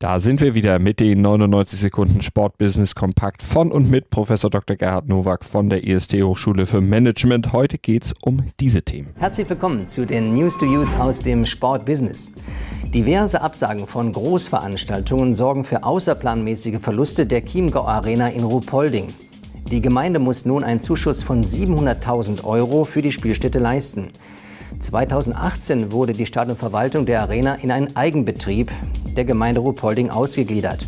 Da sind wir wieder mit den 99 Sekunden Sportbusiness Kompakt von und mit Professor Dr. Gerhard Nowak von der IST Hochschule für Management. Heute geht es um diese Themen. Herzlich willkommen zu den News to Use aus dem Sportbusiness. Diverse Absagen von Großveranstaltungen sorgen für außerplanmäßige Verluste der Chiemgau Arena in Ruhpolding. Die Gemeinde muss nun einen Zuschuss von 700.000 Euro für die Spielstätte leisten. 2018 wurde die Stadionverwaltung der Arena in einen Eigenbetrieb der Gemeinde Ruhpolding ausgegliedert.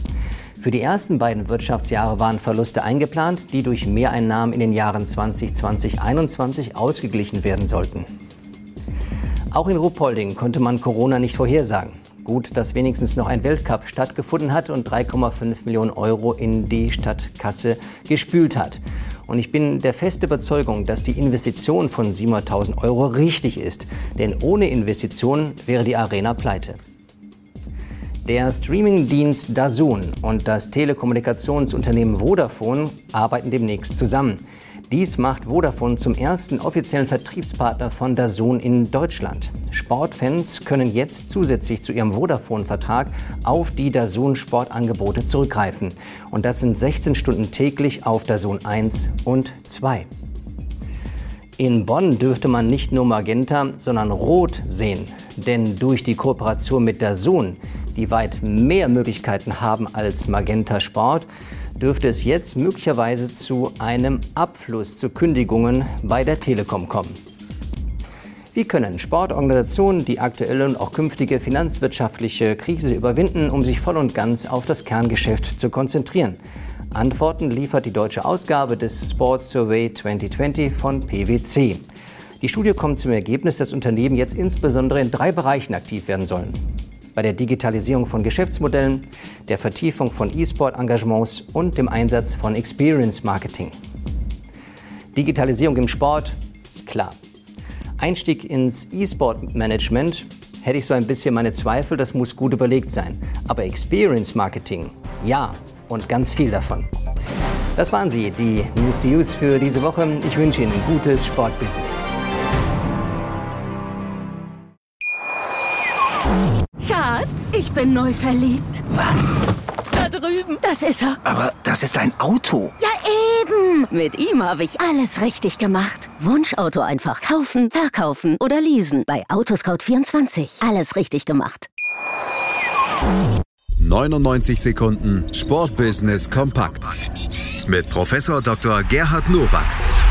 Für die ersten beiden Wirtschaftsjahre waren Verluste eingeplant, die durch Mehreinnahmen in den Jahren 2020-21 ausgeglichen werden sollten. Auch in Ruhpolding konnte man Corona nicht vorhersagen. Gut, dass wenigstens noch ein Weltcup stattgefunden hat und 3,5 Millionen Euro in die Stadtkasse gespült hat. Und ich bin der festen Überzeugung, dass die Investition von 700.000 Euro richtig ist. Denn ohne Investition wäre die Arena pleite. Der Streamingdienst DAZN und das Telekommunikationsunternehmen Vodafone arbeiten demnächst zusammen. Dies macht Vodafone zum ersten offiziellen Vertriebspartner von DAZN in Deutschland. Sportfans können jetzt zusätzlich zu ihrem Vodafone-Vertrag auf die DAZN Sportangebote zurückgreifen. Und das sind 16 Stunden täglich auf DAZN 1 und 2. In Bonn dürfte man nicht nur Magenta, sondern Rot sehen. Denn durch die Kooperation mit DAZN, die weit mehr Möglichkeiten haben als Magenta Sport, dürfte es jetzt möglicherweise zu einem Abfluss zu Kündigungen bei der Telekom kommen. Wie können Sportorganisationen die aktuelle und auch künftige finanzwirtschaftliche Krise überwinden, um sich voll und ganz auf das Kerngeschäft zu konzentrieren? Antworten liefert die deutsche Ausgabe des Sports Survey 2020 von PwC. Die Studie kommt zum Ergebnis, dass Unternehmen jetzt insbesondere in drei Bereichen aktiv werden sollen bei der Digitalisierung von Geschäftsmodellen, der Vertiefung von E-Sport-Engagements und dem Einsatz von Experience Marketing. Digitalisierung im Sport, klar. Einstieg ins E-Sport-Management hätte ich so ein bisschen meine Zweifel, das muss gut überlegt sein. Aber Experience Marketing, ja, und ganz viel davon. Das waren sie, die News to Use für diese Woche. Ich wünsche Ihnen gutes Sportbusiness. Ich bin neu verliebt. Was? Da drüben. Das ist er. Aber das ist ein Auto. Ja, eben. Mit ihm habe ich alles richtig gemacht. Wunschauto einfach kaufen, verkaufen oder leasen. Bei Autoscout24. Alles richtig gemacht. 99 Sekunden Sportbusiness kompakt mit Professor Dr. Gerhard Nowak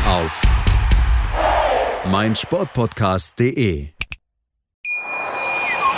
auf meinsportpodcast.de.